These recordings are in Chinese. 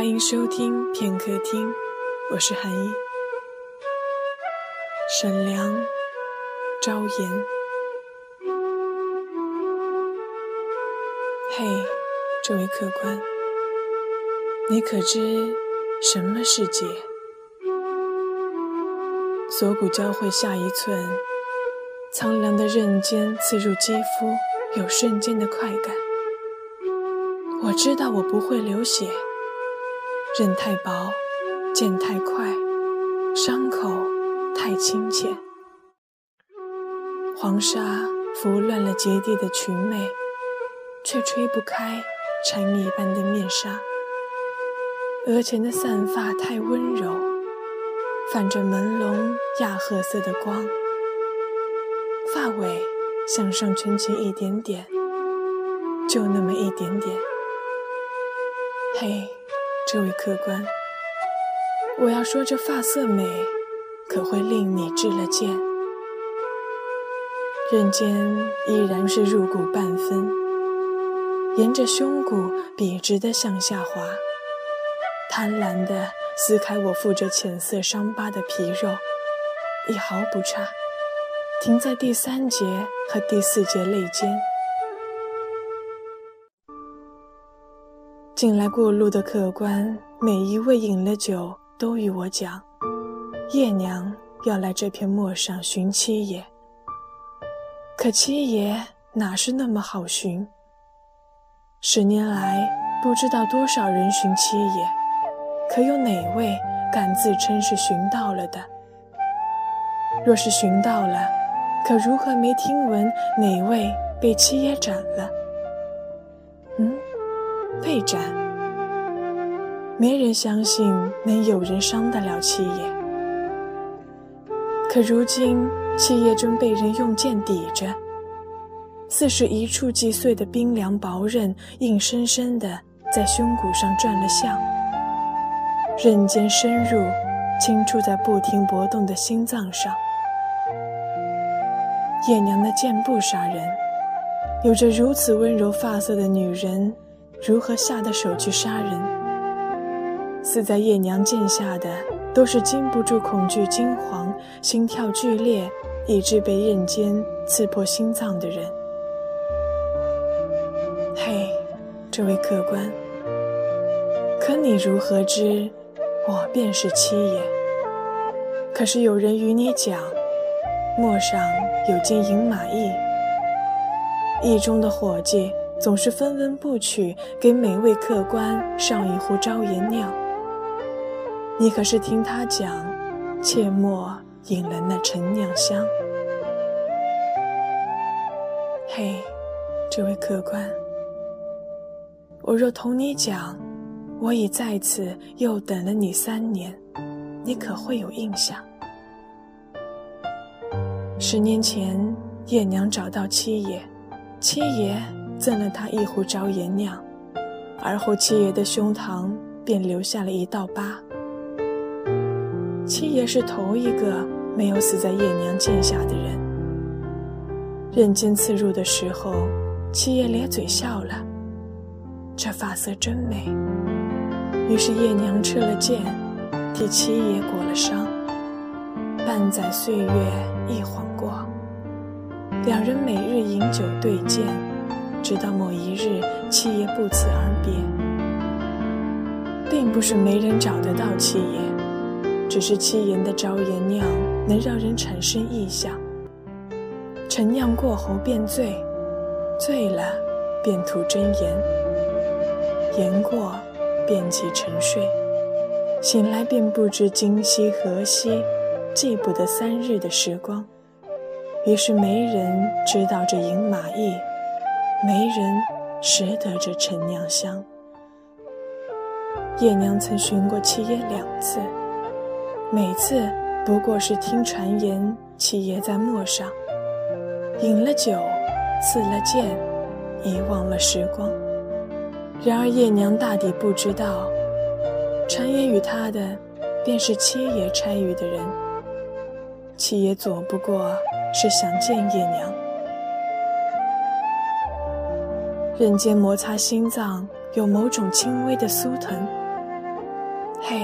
欢迎收听片刻听，我是韩一。沈良，朝颜。嘿，这位客官，你可知什么是劫？锁骨交汇下一寸，苍凉的刃尖刺入肌肤，有瞬间的快感。我知道我不会流血。刃太薄，剑太快，伤口太清浅。黄沙拂乱了结地的裙袂，却吹不开缠绵般的面纱。额前的散发太温柔，泛着朦胧亚褐色的光。发尾向上卷起一点点，就那么一点点。嘿。这位客官，我要说这发色美，可会令你知了剑？刃尖依然是入骨半分，沿着胸骨笔直的向下滑，贪婪地撕开我附着浅色伤疤的皮肉，一毫不差，停在第三节和第四节肋间。进来过路的客官，每一位饮了酒，都与我讲：叶娘要来这片陌上寻七爷。可七爷哪是那么好寻？十年来，不知道多少人寻七爷，可有哪位敢自称是寻到了的？若是寻到了，可如何没听闻哪位被七爷斩了？嗯。被斩，没人相信能有人伤得了七爷。可如今七爷正被人用剑抵着，似是一触即碎的冰凉薄刃，硬生生的在胸骨上转了向，刃尖深入，轻触在不停搏动的心脏上。叶娘的剑不杀人，有着如此温柔发色的女人。如何下得手去杀人？死在叶娘剑下的，都是经不住恐惧惊惶、心跳剧烈，以致被刃尖刺破心脏的人。嘿，这位客官，可你如何知我便是七爷？可是有人与你讲，陌上有件银马驿，驿中的伙计。总是分文不取，给每位客官上一壶朝颜酿。你可是听他讲，切莫饮了那陈酿香。嘿，这位客官，我若同你讲，我已在此又等了你三年，你可会有印象？十年前，叶娘找到七爷，七爷。赠了他一壶朝颜酿，而后七爷的胸膛便留下了一道疤。七爷是头一个没有死在叶娘剑下的人。刃尖刺入的时候，七爷咧嘴笑了，这发色真美。于是叶娘撤了剑，替七爷裹了伤。半载岁月一晃过，两人每日饮酒对剑。直到某一日，七爷不辞而别，并不是没人找得到七爷，只是七爷的朝颜酿能让人产生意象。陈酿过后便醉，醉了便吐真言，言过便即沉睡，醒来便不知今夕何夕，记不得三日的时光。于是没人知道这饮马驿。没人识得这陈娘香。叶娘曾寻过七爷两次，每次不过是听传言七爷在陌上，饮了酒，刺了剑，遗忘了时光。然而叶娘大抵不知道，传言与他的，便是七爷差与的人。七爷左不过是想见叶娘。刃尖摩擦心脏，有某种轻微的酥疼，嘿，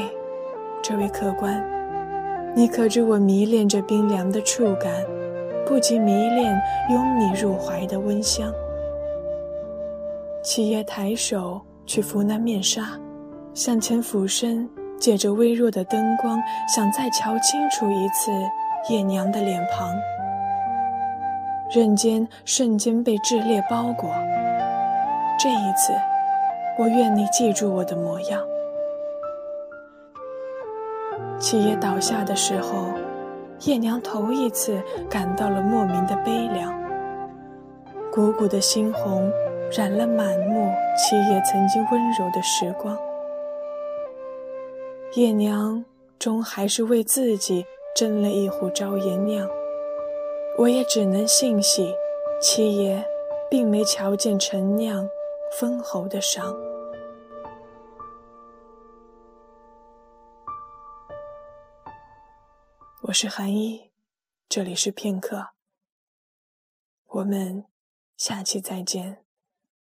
这位客官，你可知我迷恋这冰凉的触感，不及迷恋拥你入怀的温香。七爷抬手去扶那面纱，向前俯身，借着微弱的灯光，想再瞧清楚一次叶娘的脸庞。人间瞬间被炽烈包裹。这一次，我愿你记住我的模样。七爷倒下的时候，叶娘头一次感到了莫名的悲凉。鼓鼓的猩红染了满目七爷曾经温柔的时光。叶娘终还是为自己斟了一壶朝颜酿。我也只能信喜，七爷并没瞧见陈酿封喉的伤。我是韩一，这里是片刻，我们下期再见。